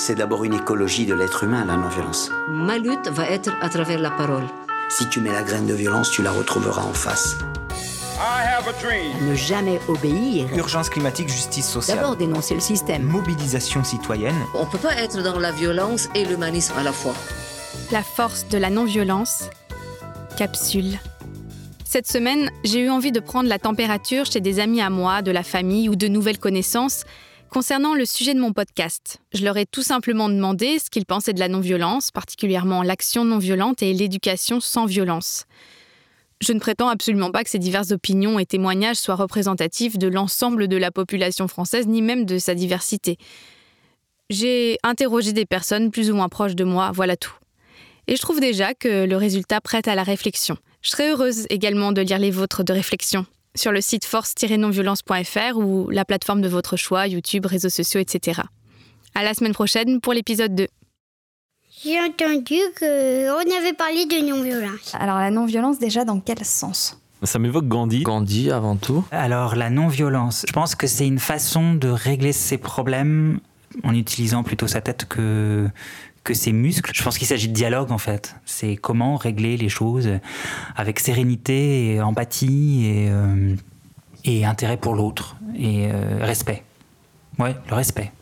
C'est d'abord une écologie de l'être humain, la non-violence. Ma lutte va être à travers la parole. Si tu mets la graine de violence, tu la retrouveras en face. Ne jamais obéir. Urgence climatique, justice sociale. D'abord dénoncer le système. Mobilisation citoyenne. On ne peut pas être dans la violence et l'humanisme à la fois. La force de la non-violence. Capsule. Cette semaine, j'ai eu envie de prendre la température chez des amis à moi, de la famille ou de nouvelles connaissances concernant le sujet de mon podcast. Je leur ai tout simplement demandé ce qu'ils pensaient de la non-violence, particulièrement l'action non-violente et l'éducation sans violence. Je ne prétends absolument pas que ces diverses opinions et témoignages soient représentatifs de l'ensemble de la population française, ni même de sa diversité. J'ai interrogé des personnes plus ou moins proches de moi, voilà tout. Et je trouve déjà que le résultat prête à la réflexion. Je serais heureuse également de lire les vôtres de réflexion sur le site force-nonviolence.fr ou la plateforme de votre choix, YouTube, réseaux sociaux, etc. À la semaine prochaine pour l'épisode 2. J'ai entendu qu'on avait parlé de non-violence. Alors la non-violence déjà dans quel sens? Ça m'évoque Gandhi. Gandhi avant tout. Alors la non-violence, je pense que c'est une façon de régler ses problèmes en utilisant plutôt sa tête que, que ses muscles. Je pense qu'il s'agit de dialogue en fait. C'est comment régler les choses avec sérénité et empathie et, euh, et intérêt pour l'autre et euh, respect. Ouais, le respect.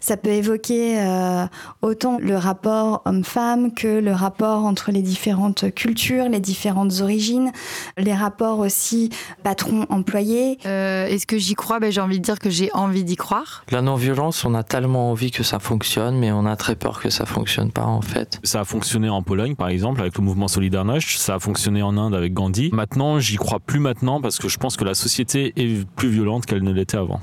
Ça peut évoquer euh, autant le rapport homme-femme que le rapport entre les différentes cultures, les différentes origines, les rapports aussi patron-employé. Euh, Est-ce que j'y crois? Ben, J'ai envie de dire que j'ai envie d'y croire. La non-violence, on a tellement envie que ça fonctionne, mais on a très peur que ça fonctionne pas en fait. Ça a fonctionné en Pologne par exemple avec le mouvement Solidarność, ça a fonctionné en Inde avec Gandhi. Maintenant, j'y crois plus maintenant parce que je pense que la société est plus violente qu'elle ne l'était avant.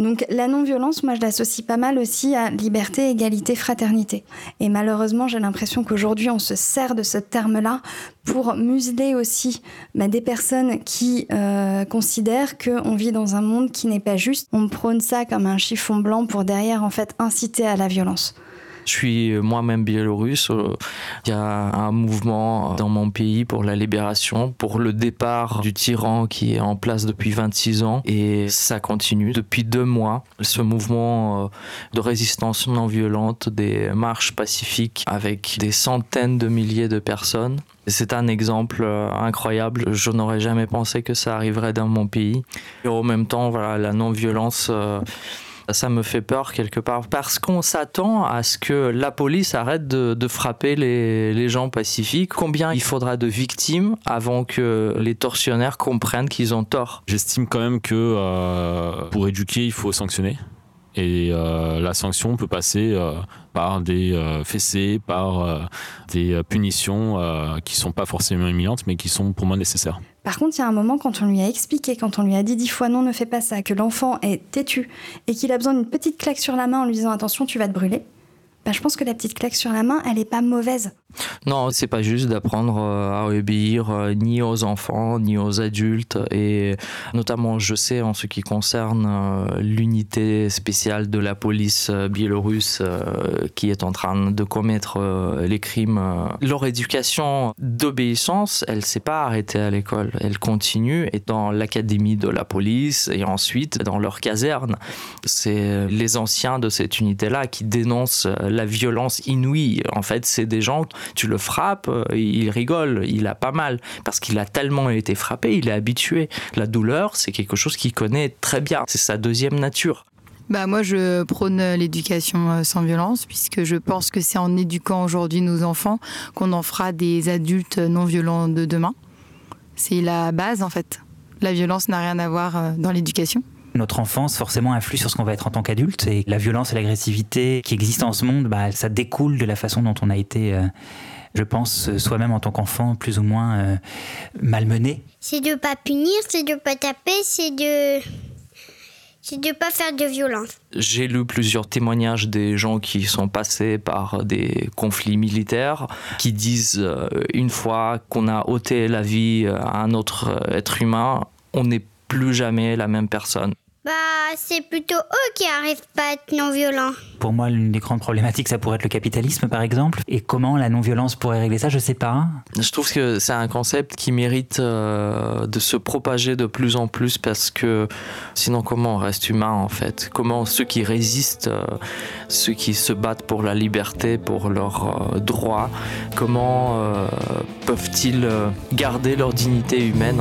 Donc la non-violence, moi je l'associe pas mal aussi à liberté, égalité, fraternité. Et malheureusement, j'ai l'impression qu'aujourd'hui on se sert de ce terme-là pour museler aussi bah, des personnes qui euh, considèrent qu'on vit dans un monde qui n'est pas juste. On prône ça comme un chiffon blanc pour derrière en fait inciter à la violence. Je suis moi-même biélorusse. Il y a un mouvement dans mon pays pour la libération, pour le départ du tyran qui est en place depuis 26 ans. Et ça continue depuis deux mois. Ce mouvement euh, de résistance non violente, des marches pacifiques avec des centaines de milliers de personnes. C'est un exemple euh, incroyable. Je n'aurais jamais pensé que ça arriverait dans mon pays. Et en même temps, voilà, la non-violence euh, ça me fait peur quelque part parce qu'on s'attend à ce que la police arrête de, frapper les, gens pacifiques. Combien il faudra de victimes avant que les tortionnaires comprennent qu'ils ont tort? J'estime quand même que euh, pour éduquer, il faut sanctionner. Et euh, la sanction peut passer euh, par des fessées, par des punitions qui sont pas forcément imminentes, mais qui sont pour moi nécessaires. Par contre, il y a un moment, quand on lui a expliqué, quand on lui a dit dix fois non, ne fais pas ça, que l'enfant est têtu et qu'il a besoin d'une petite claque sur la main en lui disant attention, tu vas te brûler, bah, je pense que la petite claque sur la main, elle n'est pas mauvaise. Non, c'est pas juste d'apprendre euh, à obéir euh, ni aux enfants ni aux adultes et notamment je sais en ce qui concerne euh, l'unité spéciale de la police biélorusse qui est en train de commettre les crimes. Leur éducation d'obéissance, elle s'est pas arrêtée à l'école, elle continue et dans l'académie de la police et ensuite dans leur caserne. C'est les anciens de cette unité-là qui dénoncent la violence inouïe. En fait, c'est des gens tu le frappes, euh, il rigole, il a pas mal, parce qu'il a tellement été frappé, il est habitué. La douleur, c'est quelque chose qu'il connaît très bien, c'est sa deuxième nature. Bah moi, je prône l'éducation euh, sans violence, puisque je pense que c'est en éduquant aujourd'hui nos enfants qu'on en fera des adultes non violents de demain. C'est la base, en fait. La violence n'a rien à voir euh, dans l'éducation. Notre enfance forcément influe sur ce qu'on va être en tant qu'adulte et la violence et l'agressivité qui existent en ce monde, bah, ça découle de la façon dont on a été, euh, je pense, soi-même en tant qu'enfant, plus ou moins euh, malmené. C'est de pas punir, c'est de pas taper, c'est de c'est de pas faire de violence. J'ai lu plusieurs témoignages des gens qui sont passés par des conflits militaires, qui disent euh, une fois qu'on a ôté la vie à un autre être humain, on n'est plus jamais la même personne. Bah, c'est plutôt eux qui arrivent pas à être non-violents. Pour moi, l'une des grandes problématiques, ça pourrait être le capitalisme, par exemple. Et comment la non-violence pourrait régler ça, je sais pas. Je trouve que c'est un concept qui mérite euh, de se propager de plus en plus parce que sinon, comment on reste humain en fait? Comment ceux qui résistent, euh, ceux qui se battent pour la liberté, pour leurs euh, droits, comment peuvent-ils garder leur dignité humaine?